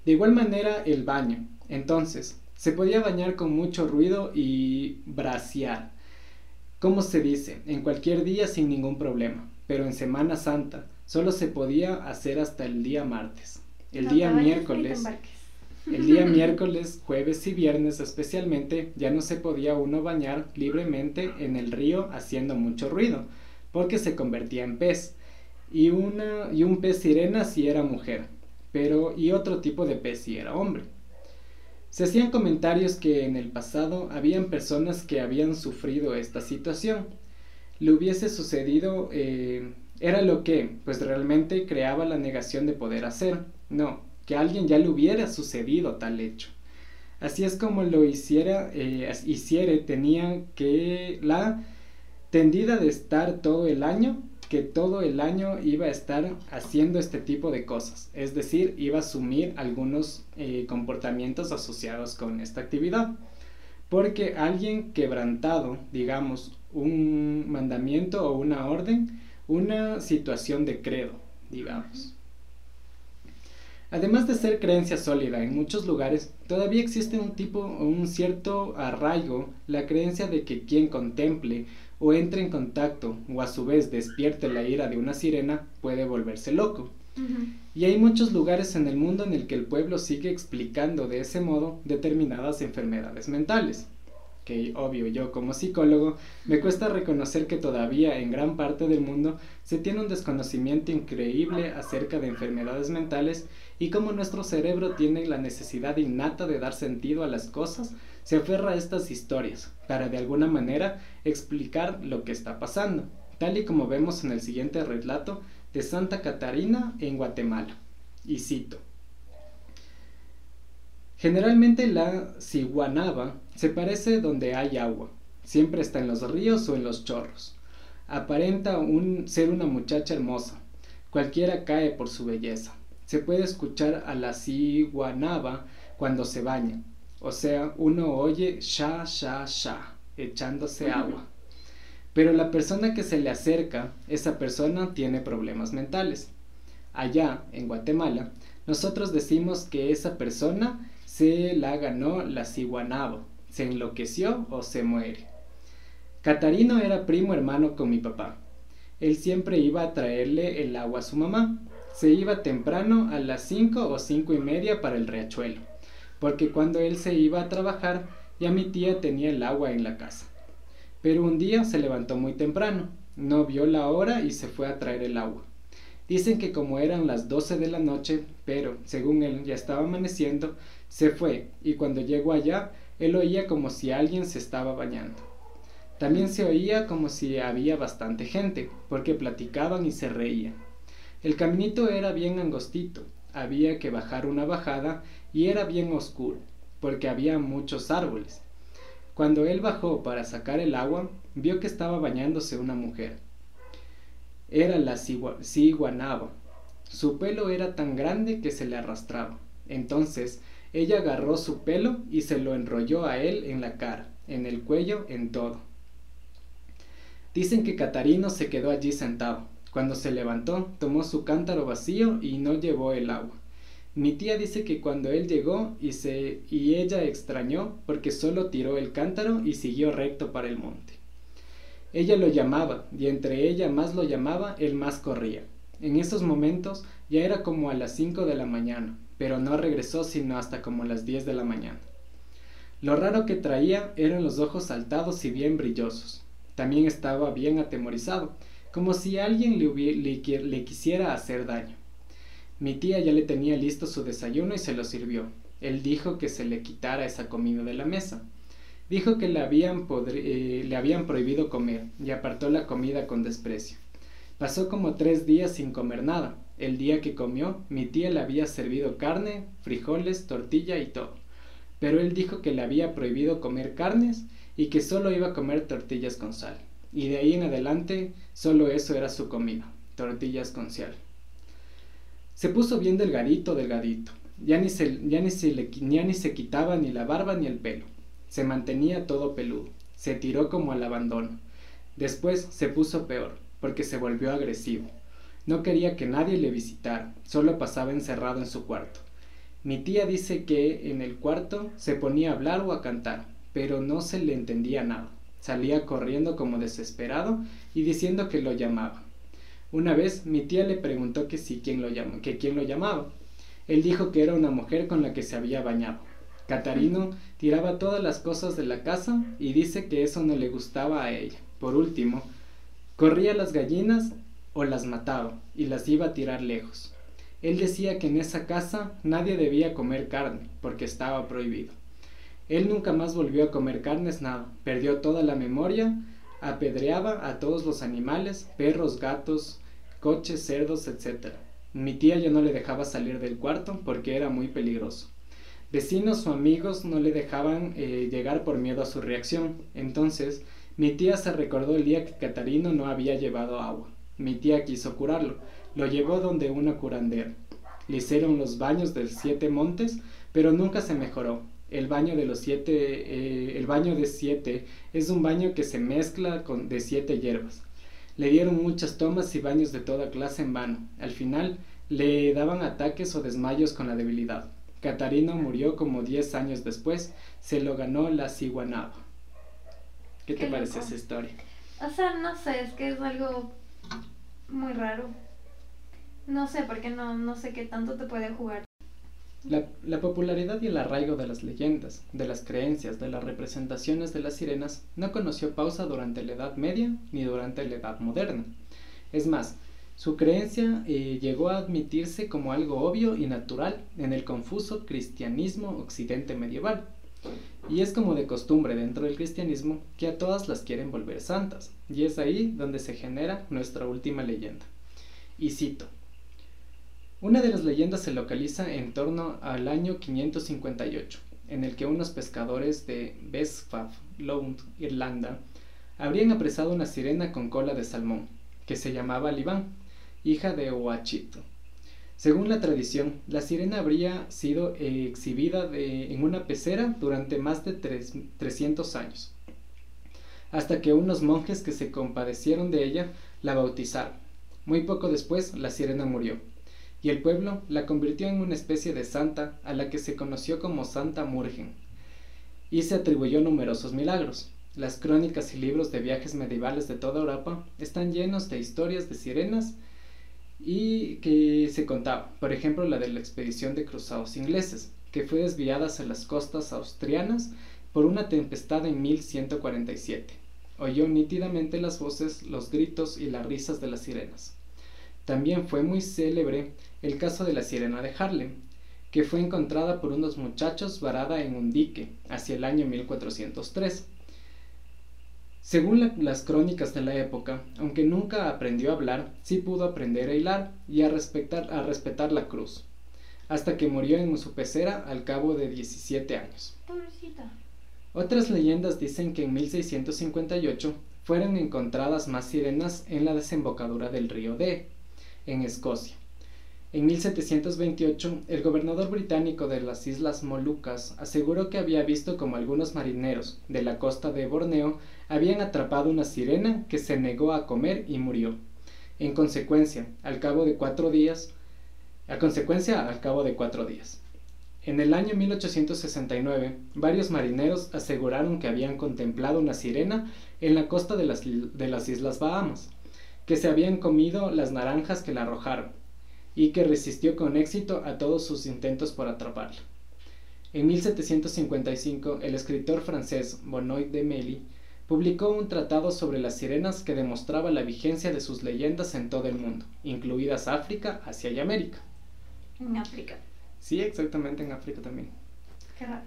De igual manera el baño. Entonces, se podía bañar con mucho ruido y braciar. Como se dice, en cualquier día sin ningún problema, pero en Semana Santa solo se podía hacer hasta el día martes. El No día miércoles. El día miércoles, jueves y viernes especialmente ya no se podía uno bañar libremente en el río haciendo mucho ruido, porque se convertía en pez. Y, una, y un pez sirena si era mujer, pero y otro tipo de pez si era hombre. Se hacían comentarios que en el pasado habían personas que habían sufrido esta situación. Le hubiese sucedido, eh, era lo que, pues realmente creaba la negación de poder hacer. No, que alguien ya le hubiera sucedido tal hecho. Así es como lo hiciera, eh, hiciere, tenía que la tendida de estar todo el año, que todo el año iba a estar haciendo este tipo de cosas, es decir, iba a asumir algunos eh, comportamientos asociados con esta actividad. Porque alguien quebrantado, digamos, un mandamiento o una orden, una situación de credo, digamos. Además de ser creencia sólida en muchos lugares, todavía existe un tipo o un cierto arraigo, la creencia de que quien contemple o entre en contacto o a su vez despierte la ira de una sirena puede volverse loco. Y hay muchos lugares en el mundo en el que el pueblo sigue explicando de ese modo determinadas enfermedades mentales. Que obvio yo como psicólogo me cuesta reconocer que todavía en gran parte del mundo se tiene un desconocimiento increíble acerca de enfermedades mentales y como nuestro cerebro tiene la necesidad innata de dar sentido a las cosas, se aferra a estas historias para de alguna manera explicar lo que está pasando, tal y como vemos en el siguiente relato de Santa Catarina en Guatemala. Y cito. Generalmente la ciguanaba se parece donde hay agua, siempre está en los ríos o en los chorros. Aparenta un, ser una muchacha hermosa, cualquiera cae por su belleza. Se puede escuchar a la ciguanaba cuando se baña, o sea, uno oye sha, sha, sha, echándose agua. Pero la persona que se le acerca, esa persona tiene problemas mentales. Allá, en Guatemala, nosotros decimos que esa persona se la ganó la ciguanaba, se enloqueció o se muere. Catarino era primo hermano con mi papá. Él siempre iba a traerle el agua a su mamá. Se iba temprano a las cinco o cinco y media para el riachuelo, porque cuando él se iba a trabajar ya mi tía tenía el agua en la casa. pero un día se levantó muy temprano, no vio la hora y se fue a traer el agua. Dicen que como eran las doce de la noche, pero según él ya estaba amaneciendo, se fue y cuando llegó allá, él oía como si alguien se estaba bañando. También se oía como si había bastante gente, porque platicaban y se reían. El caminito era bien angostito, había que bajar una bajada y era bien oscuro, porque había muchos árboles. Cuando él bajó para sacar el agua, vio que estaba bañándose una mujer. Era la ciguanaba. Su pelo era tan grande que se le arrastraba. Entonces ella agarró su pelo y se lo enrolló a él en la cara, en el cuello, en todo. Dicen que Catarino se quedó allí sentado. Cuando se levantó, tomó su cántaro vacío y no llevó el agua. Mi tía dice que cuando él llegó y, se, y ella extrañó porque solo tiró el cántaro y siguió recto para el monte. Ella lo llamaba, y entre ella más lo llamaba, él más corría. En esos momentos ya era como a las cinco de la mañana, pero no regresó sino hasta como las diez de la mañana. Lo raro que traía eran los ojos saltados y bien brillosos. También estaba bien atemorizado, como si alguien le, le quisiera hacer daño. Mi tía ya le tenía listo su desayuno y se lo sirvió. Él dijo que se le quitara esa comida de la mesa. Dijo que le habían, eh, le habían prohibido comer y apartó la comida con desprecio. Pasó como tres días sin comer nada. El día que comió, mi tía le había servido carne, frijoles, tortilla y todo. Pero él dijo que le había prohibido comer carnes y que solo iba a comer tortillas con sal. Y de ahí en adelante, solo eso era su comida, tortillas con sal. Se puso bien delgadito, delgadito. Ya ni se, ya ni se, le, ya ni se quitaba ni la barba ni el pelo. Se mantenía todo peludo. Se tiró como al abandono. Después se puso peor, porque se volvió agresivo. No quería que nadie le visitara, solo pasaba encerrado en su cuarto. Mi tía dice que en el cuarto se ponía a hablar o a cantar, pero no se le entendía nada. Salía corriendo como desesperado y diciendo que lo llamaba. Una vez mi tía le preguntó que si quién lo que quién lo llamaba. Él dijo que era una mujer con la que se había bañado. Catarino tiraba todas las cosas de la casa y dice que eso no le gustaba a ella. Por último, corría las gallinas o las mataba y las iba a tirar lejos. Él decía que en esa casa nadie debía comer carne porque estaba prohibido. Él nunca más volvió a comer carnes nada, perdió toda la memoria, apedreaba a todos los animales, perros, gatos, coches, cerdos, etc. Mi tía ya no le dejaba salir del cuarto porque era muy peligroso. Vecinos o amigos no le dejaban eh, llegar por miedo a su reacción. Entonces, mi tía se recordó el día que Catarino no había llevado agua. Mi tía quiso curarlo. Lo llevó donde una curandera. Le hicieron los baños de siete montes, pero nunca se mejoró. El baño de los siete, eh, el baño de siete es un baño que se mezcla con de siete hierbas. Le dieron muchas tomas y baños de toda clase en vano. Al final le daban ataques o desmayos con la debilidad. Catarino murió como 10 años después. Se lo ganó la ciguanaba. ¿Qué, te parece esa historia? O sea, no sé, es que es algo muy raro. No sé, porque no, no sé qué tanto te puede jugar. La, la, popularidad y el arraigo de las leyendas, de las creencias, de las representaciones de las sirenas no conoció pausa durante la Edad Media ni durante la Edad Moderna. Es más, su creencia eh, llegó a admitirse como algo obvio y natural en el confuso cristianismo occidente medieval. Y es como de costumbre dentro del cristianismo que a todas las quieren volver santas, y es ahí donde se genera nuestra última leyenda. Y cito, una de las leyendas se localiza en torno al año 558, en el que unos pescadores de Besfaf, Lund, Irlanda, habrían apresado una sirena con cola de salmón, que se llamaba Libán, hija de Oachito. Según la tradición, la sirena habría sido exhibida en una pecera durante más de 300 años, hasta que unos monjes que se compadecieron de ella la bautizaron. Muy poco después, la sirena murió, y el pueblo la convirtió en una especie de santa a la que se conoció como Santa Murgen, y se atribuyó numerosos milagros. Las crónicas y libros de viajes medievales de toda Europa están llenos de historias de sirenas y que se contaba, por ejemplo, la de la expedición de cruzados ingleses, que fue desviada hacia las costas austrianas por una tempestad en 1147. oyó nítidamente las voces, los gritos y las risas de las sirenas. También fue muy célebre el caso de la sirena de Harlem, que fue encontrada por unos muchachos varada en un dique hacia el año 1403. Según la- las crónicas de la época, aunque nunca aprendió a hablar, sí pudo aprender a hilar y a respetar, a respetar la cruz, hasta que murió en su pecera al cabo de 17 años. Pobrecita. Otras leyendas dicen que en 1658 fueron encontradas más sirenas en la desembocadura del río Dee, en Escocia. En 1728, el gobernador británico de las Islas Molucas aseguró que había visto como algunos marineros de la costa de Borneo habían atrapado una sirena que se negó a comer y murió. En consecuencia, al cabo de cuatro días. En el año 1869, varios marineros aseguraron que habían contemplado una sirena en la costa de las, de las Islas Bahamas, que se habían comido las naranjas que la arrojaron, y que resistió con éxito a todos sus intentos por atraparla. En 1755, el escritor francés Benoit de Mély publicó un tratado sobre las sirenas que demostraba la vigencia de sus leyendas en todo el mundo, incluidas África, Asia y América. En África. Sí, exactamente en África también. Qué raro.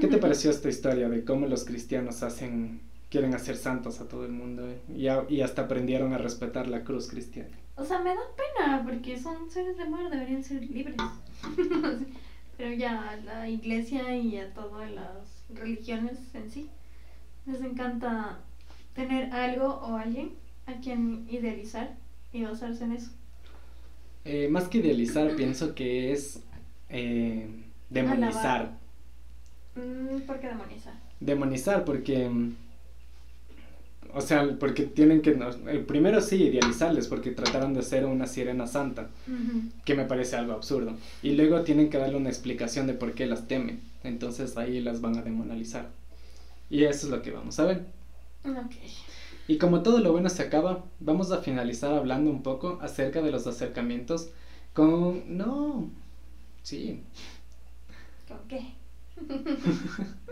¿Qué te pareció [LAUGHS] esta historia de cómo los cristianos hacen, quieren hacer santos a todo el mundo eh? y, a- y hasta aprendieron a respetar la cruz cristiana? O sea, me da pena porque son seres de mar, deberían ser libres. [LAUGHS] Pero ya a la iglesia y a todas las religiones en sí les encanta tener algo o alguien a quien idealizar y basarse en eso. Eh, más que idealizar, pienso que es eh, demonizar. Mm, ¿Por qué demonizar? Demonizar porque... O sea, porque tienen que... eh, primero sí, idealizarles porque trataron de ser una sirena santa, que me parece algo absurdo. Y luego tienen que darle una explicación de por qué las temen. Entonces ahí las van a demonizar. Y eso es lo que vamos a ver. Ok. Y como todo lo bueno se acaba, vamos a finalizar hablando un poco acerca de los acercamientos con... No. Sí. ¿Con qué? [LAUGHS]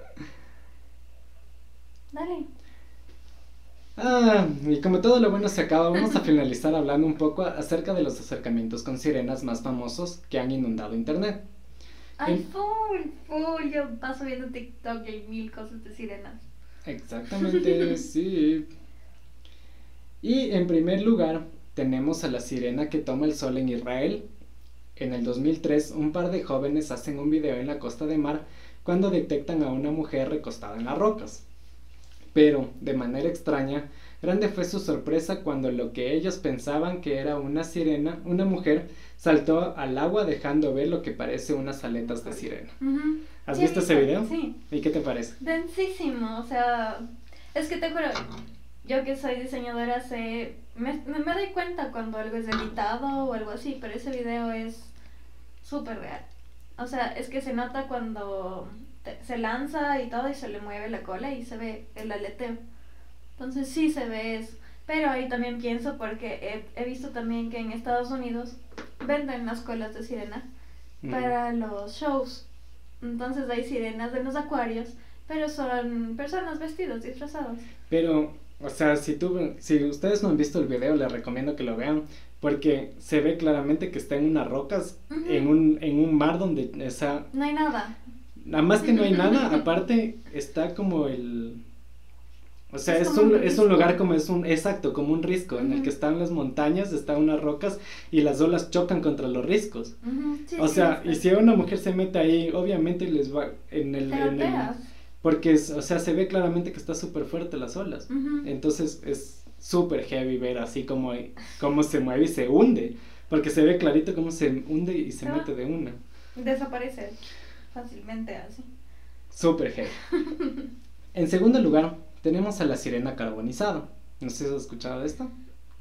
Dale. Ah, y como todo lo bueno se acaba, vamos a finalizar hablando un poco acerca de los acercamientos con sirenas más famosos que han inundado Internet. Ay, En- full, full. Yo paso viendo TikTok y hay mil cosas de sirenas. Exactamente, [LAUGHS] sí. Y en primer lugar, tenemos a la sirena que toma el sol en Israel. En el 2003, un par de jóvenes hacen un video en la costa de mar cuando detectan a una mujer recostada en las rocas. Pero, de manera extraña, grande fue su sorpresa cuando lo que ellos pensaban que era una sirena, una mujer, saltó al agua dejando ver lo que parece unas aletas de sirena. ¿Has Sí, visto ese video? Sí. ¿Y qué te parece? Densísimo, o sea, es que te juro, yo que soy diseñadora sé, me, me, me doy cuenta cuando algo es editado o algo así, pero ese video es súper real. O sea, es que se nota cuando te- se lanza y todo y se le mueve la cola y se ve el aleteo. Entonces sí se ve eso. Pero ahí también pienso porque he, he visto también que en Estados Unidos venden las colas de sirena Mm. para los shows. Entonces hay sirenas en los acuarios, pero son personas vestidas, disfrazadas. Pero, o sea, si tú, si ustedes no han visto el video, les recomiendo que lo vean, porque se ve claramente que está en unas rocas, en un, en un mar donde, o sea, No hay nada. Nada más que no hay nada, [LAUGHS] aparte está como el, o sea, Es es, como un, un es un lugar como es un, exacto, como un risco, en el que están las montañas, están unas rocas y las olas chocan contra los riscos. Ujú, sí, O sí, sea, está. y si una mujer se mete ahí, obviamente les va en el, en el- porque, es- o sea, se ve claramente que está súper fuerte las olas. Ujú. Entonces es súper heavy ver así como cómo se mueve y se hunde. Porque se ve clarito cómo se hunde y se Ah. mete de una. Desaparece fácilmente así. Súper heavy. En segundo lugar, tenemos a la sirena carbonizada. No sé si has escuchado de esto.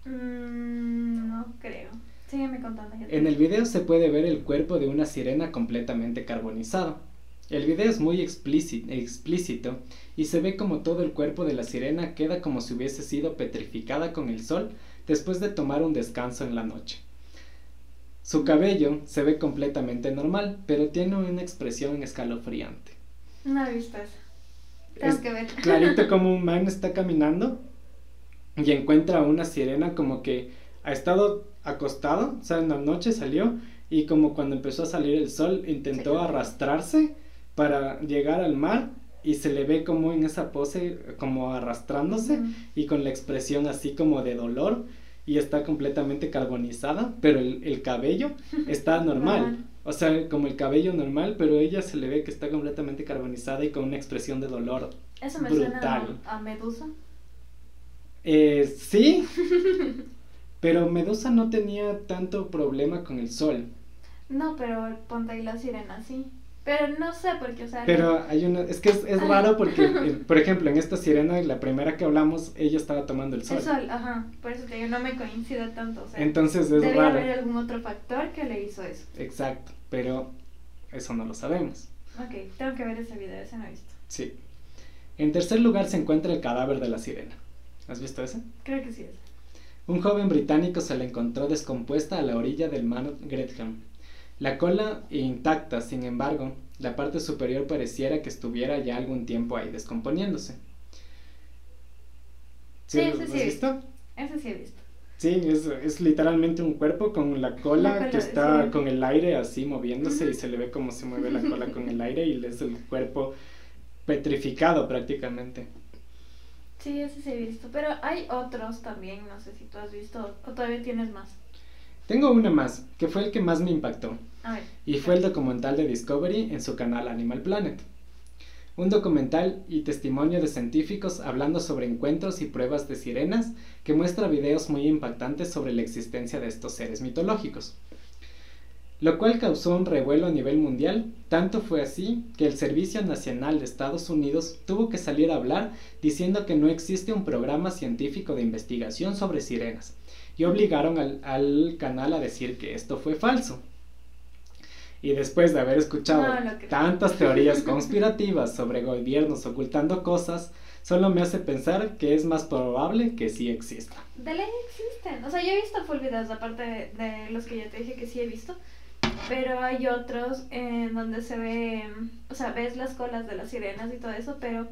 Mm, no creo. Sígueme contando. En el video se puede ver el cuerpo de una sirena completamente carbonizado. El video es muy explícito y se ve como todo el cuerpo de la sirena queda como si hubiese sido petrificada con el sol después de tomar un descanso en la noche. Su cabello se ve completamente normal, pero tiene una expresión escalofriante. No he visto eso. Tengo Es que ver. [LAUGHS] clarito como un man está caminando y encuentra a una sirena como que ha estado acostado, o sea, en la noche salió y como cuando empezó a salir el sol intentó Sí. arrastrarse para llegar al mar y se le ve como en esa pose como arrastrándose Ujú. y con la expresión así como de dolor y está completamente carbonizada, pero el, el cabello [LAUGHS] está normal. O sea, como el cabello normal, pero ella se le ve que está completamente carbonizada y con una expresión de dolor. Eso me Brutal. suena a, a Medusa. Eh, sí, [LAUGHS] pero Medusa no tenía tanto problema con el sol. No, pero ponte ahí la sirena, sí. Pero no sé, porque, o sea. Pero hay una, es que es, es raro porque, [LAUGHS] eh, por ejemplo, en esta sirena, la primera que hablamos, ella estaba tomando el sol. El sol, ajá. Por eso te digo, no me coincide tanto. O sea, Entonces es debe raro. haber algún otro factor que le hizo eso. Exacto, pero eso no lo sabemos. Ok, tengo que ver ese video, ese no he visto. Sí. En tercer lugar se encuentra el cadáver de la sirena. ¿Has visto ese? Creo que sí es. Un joven británico se la encontró descompuesta a la orilla del mar Gretham. La cola intacta, sin embargo, la parte superior pareciera que estuviera ya algún tiempo ahí descomponiéndose. Sí, lo sí has visto? Ese sí he visto. Sí, es, es literalmente un cuerpo con la cola, La cola, que está sí. con el aire así moviéndose y se le ve cómo se mueve la cola con el [LAUGHS] aire y es el cuerpo petrificado prácticamente. Sí, ese sí he visto. Pero hay otros también, no sé si tú has visto o todavía tienes más. Tengo una más, que fue el que más me impactó. Y fue el documental de Discovery en su canal Animal Planet. Un documental y testimonio de científicos hablando sobre encuentros y pruebas de sirenas que muestra videos muy impactantes sobre la existencia de estos seres mitológicos. Lo cual causó un revuelo a nivel mundial, tanto fue así que el Servicio Nacional de Estados Unidos tuvo que salir a hablar diciendo que no existe un programa científico de investigación sobre sirenas y obligaron al, al canal a decir que esto fue falso. Y después de haber escuchado No, tantas [LAUGHS] teorías conspirativas sobre gobiernos ocultando cosas, solo me hace pensar que es más probable que sí exista. De ley existen. O sea, yo he visto full videos, aparte de, de los que ya te dije que sí he visto. Pero hay otros en donde se ve, o sea, ves las colas de las sirenas y todo eso, pero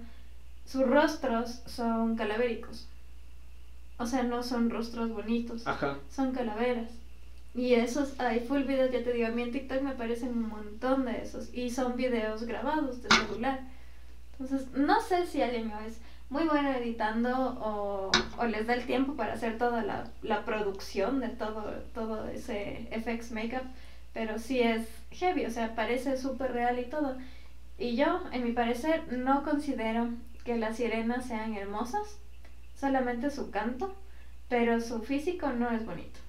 sus rostros son calavéricos. O sea, no son rostros bonitos, Ajá. son calaveras. Y esos, hay full videos, ya te digo, a mí en TikTok me aparecen un montón de esos. Y son videos grabados de celular. Entonces, no sé si alguien es muy bueno editando o, o les da el tiempo para hacer toda la, la producción de todo, todo ese FX Makeup, pero sí es heavy, o sea, parece súper real y todo. Y yo, en mi parecer, no considero que las sirenas sean hermosas, solamente su canto, pero su físico no es bonito.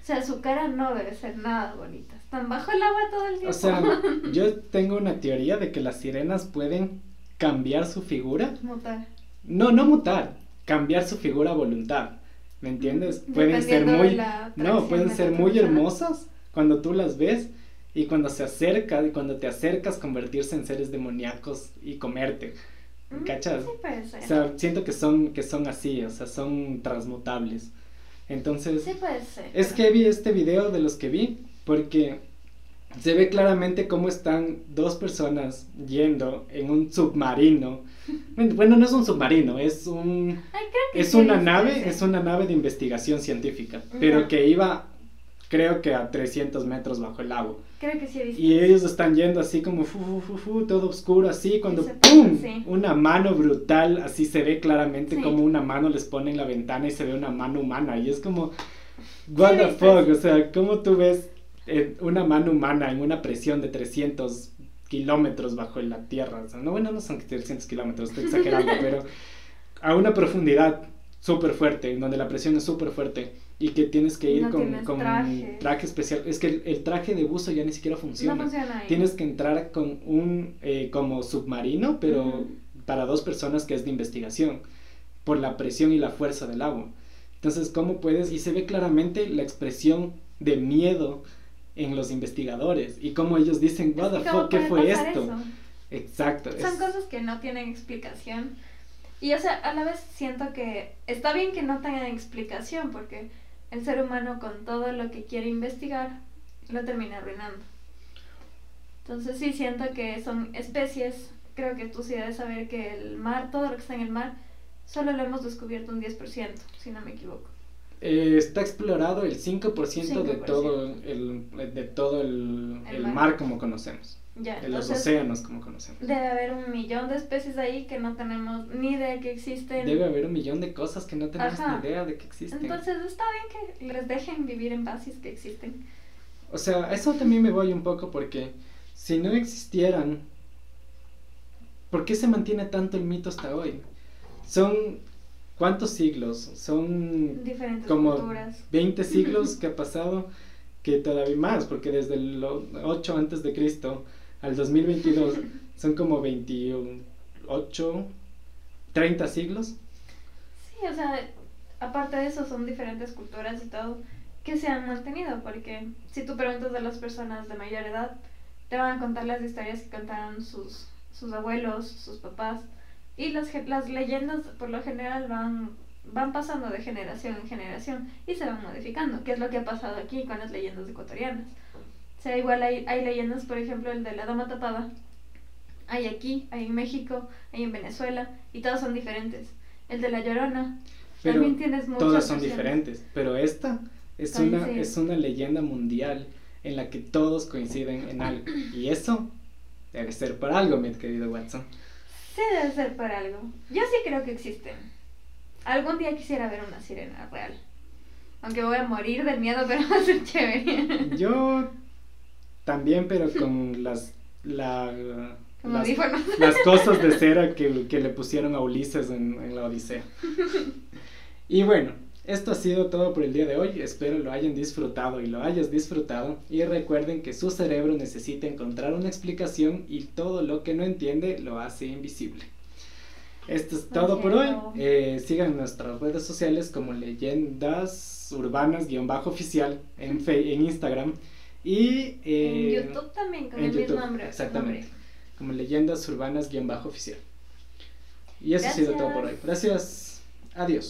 O sea, su cara no debe ser nada bonita. Están bajo el agua todo el tiempo. O sea, [LAUGHS] yo tengo una teoría de que las sirenas pueden cambiar su figura. Mutar. No, no mutar, cambiar su figura a voluntad. ¿Me entiendes? Pueden ser muy No, pueden de ser muy hermosas cuando tú las ves y cuando se acercan y cuando te acercas convertirse en seres demoníacos y comerte. Mm, ¿Cachas? Sí, puede ser. O sea, siento que son que son así, o sea, son transmutables. Entonces, sí, puede ser. es que vi este video de los que vi porque se ve claramente cómo están dos personas yendo en un submarino. [LAUGHS] Bueno, no es un submarino, es un Ay, creo que es sí una visto nave, ese. es una nave de investigación científica, pero que iba creo que a 300 metros bajo el agua. Creo que sí he visto Y ellos están yendo así como fu, fu, fu, fu, todo oscuro así, cuando ¡pum! sí. Una mano brutal, así se ve claramente Sí. como una mano les pone en la ventana y se ve una mano humana y es como what Sí, the fuck, o sea, ¿cómo tú ves eh, una mano humana en una presión de 300 kilómetros bajo la tierra? O sea, no, bueno, no son 300 kilómetros, estoy exagerando, [LAUGHS] pero a una profundidad súper fuerte, en donde la presión es súper fuerte y que tienes que ir No con, con traje. traje especial. Es que el, el traje de buzo ya ni siquiera funciona. No funciona ahí. Tienes que entrar con un eh, como submarino, pero Ujú. para dos personas que es de investigación, por la presión y la fuerza del agua. Entonces, ¿cómo puedes? Y se ve claramente la expresión de miedo en los investigadores y cómo ellos dicen, what the ¿cómo fuck, ¿qué fue esto? eso? Exacto. Son es- cosas que no tienen explicación. Y o sea, a la vez siento que está bien que no tengan explicación porque el ser humano con todo lo que quiere investigar lo termina arruinando. Entonces sí siento que son especies, creo que tú sí debes saber que el mar, todo lo que está en el mar, solo lo hemos descubierto un 10%, si no me equivoco. Eh, está explorado el 5%, de 5%. todo el, de todo el, El el mar. mar como conocemos, Ya, de los entonces, océanos como conocemos. Debe haber un millón de especies ahí que no tenemos ni idea que existen. Debe haber un millón de cosas que no tenemos Ajá. ni idea de que existen. Entonces está bien que les dejen vivir en paz si es que existen. O sea, eso también me voy un poco porque si no existieran, ¿por qué se mantiene tanto el mito hasta hoy? Son, ¿cuántos siglos? Son Diferentes como culturas. 20 siglos [LAUGHS] que ha pasado, que todavía más, porque desde el o- 8 antes de Cristo al 2022 son como 28, 30 siglos. Sí, o sea, aparte de eso son diferentes culturas y todo que se han mantenido, porque si tú preguntas a las personas de mayor edad, te van a contar las historias que contaron sus, sus abuelos, sus papás, y las, las leyendas por lo general van, van pasando de generación en generación y se van modificando, que es lo que ha pasado aquí con las leyendas ecuatorianas. O sea, igual hay, hay leyendas, por ejemplo, el de la dama tapada, hay aquí, hay en México, hay en Venezuela, y todas son diferentes. El de la llorona, Pero también tienes muchas todas son versiones. diferentes. Pero esta es una, es una leyenda mundial en la que todos coinciden en algo. Y eso debe ser por algo, mi querido Watson. Sí, debe ser por algo. Yo sí creo que existen. Algún día quisiera ver una sirena real. Aunque voy a morir del miedo, [LAUGHS] pero va a ser chévere. Yo también, pero [LAUGHS] con las, la, las, [LAUGHS] las cosas de cera que, que le pusieron a Ulises en, en la Odisea. [LAUGHS] Y bueno, esto ha sido todo por el día de hoy. Espero lo hayan disfrutado y lo hayas disfrutado. Y recuerden que su cerebro necesita encontrar una explicación y todo lo que no entiende lo hace invisible. Esto es todo por hoy. Eh, sigan nuestras redes sociales como leyendas urbanas-oficial en, Fe- en Instagram. Y eh, en YouTube también, con el mismo YouTube, nombre. exactamente. nombre. como leyendas urbanas-oficial. Y eso ha sido todo por hoy. Gracias. Adiós.